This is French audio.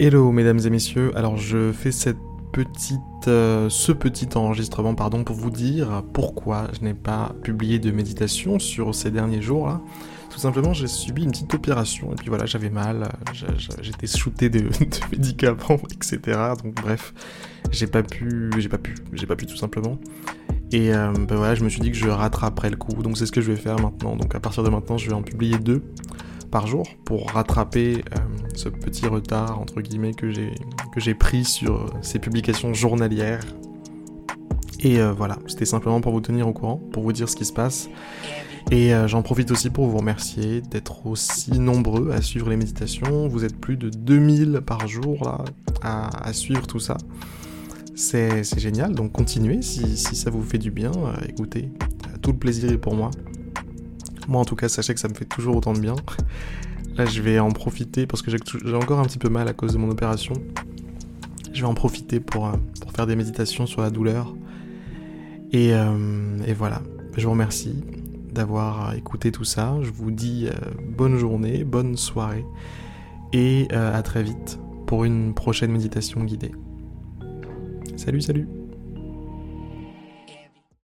Hello mesdames et messieurs, alors je fais cette petite, euh, ce petit enregistrement pardon, pour vous dire pourquoi je n'ai pas publié de méditation sur ces derniers jours là. Tout simplement j'ai subi une petite opération et puis voilà j'avais mal, j'étais shooté de, médicaments etc. Donc bref j'ai pas pu, j'ai pas pu, j'ai pas pu tout simplement. Et euh, ben voilà je me suis dit que je rattraperais le coup donc c'est ce que je vais faire maintenant. Donc à partir de maintenant je vais en publier deux par jour pour rattraper euh, ce petit retard entre guillemets que j'ai pris sur ces publications journalières. Et euh, voilà, c'était simplement pour vous tenir au courant, pour vous dire ce qui se passe. Et euh, j'en profite aussi pour vous remercier d'être aussi nombreux à suivre les méditations. Vous êtes plus de 2000 par jour là à, à suivre tout ça. C'est génial, donc continuez si, si, ça vous fait du bien. écoutez, tout le plaisir est pour moi. Moi en tout cas, sachez que ça me fait toujours autant de bien. Là, je vais en profiter parce que j'ai encore un petit peu mal à cause de mon opération. Je vais en profiter pour, euh, faire des méditations sur la douleur. Et, euh, voilà, je vous remercie d'avoir écouté tout ça. Je vous dis euh, bonne journée, bonne soirée et euh, à très vite pour une prochaine méditation guidée. Salut, salut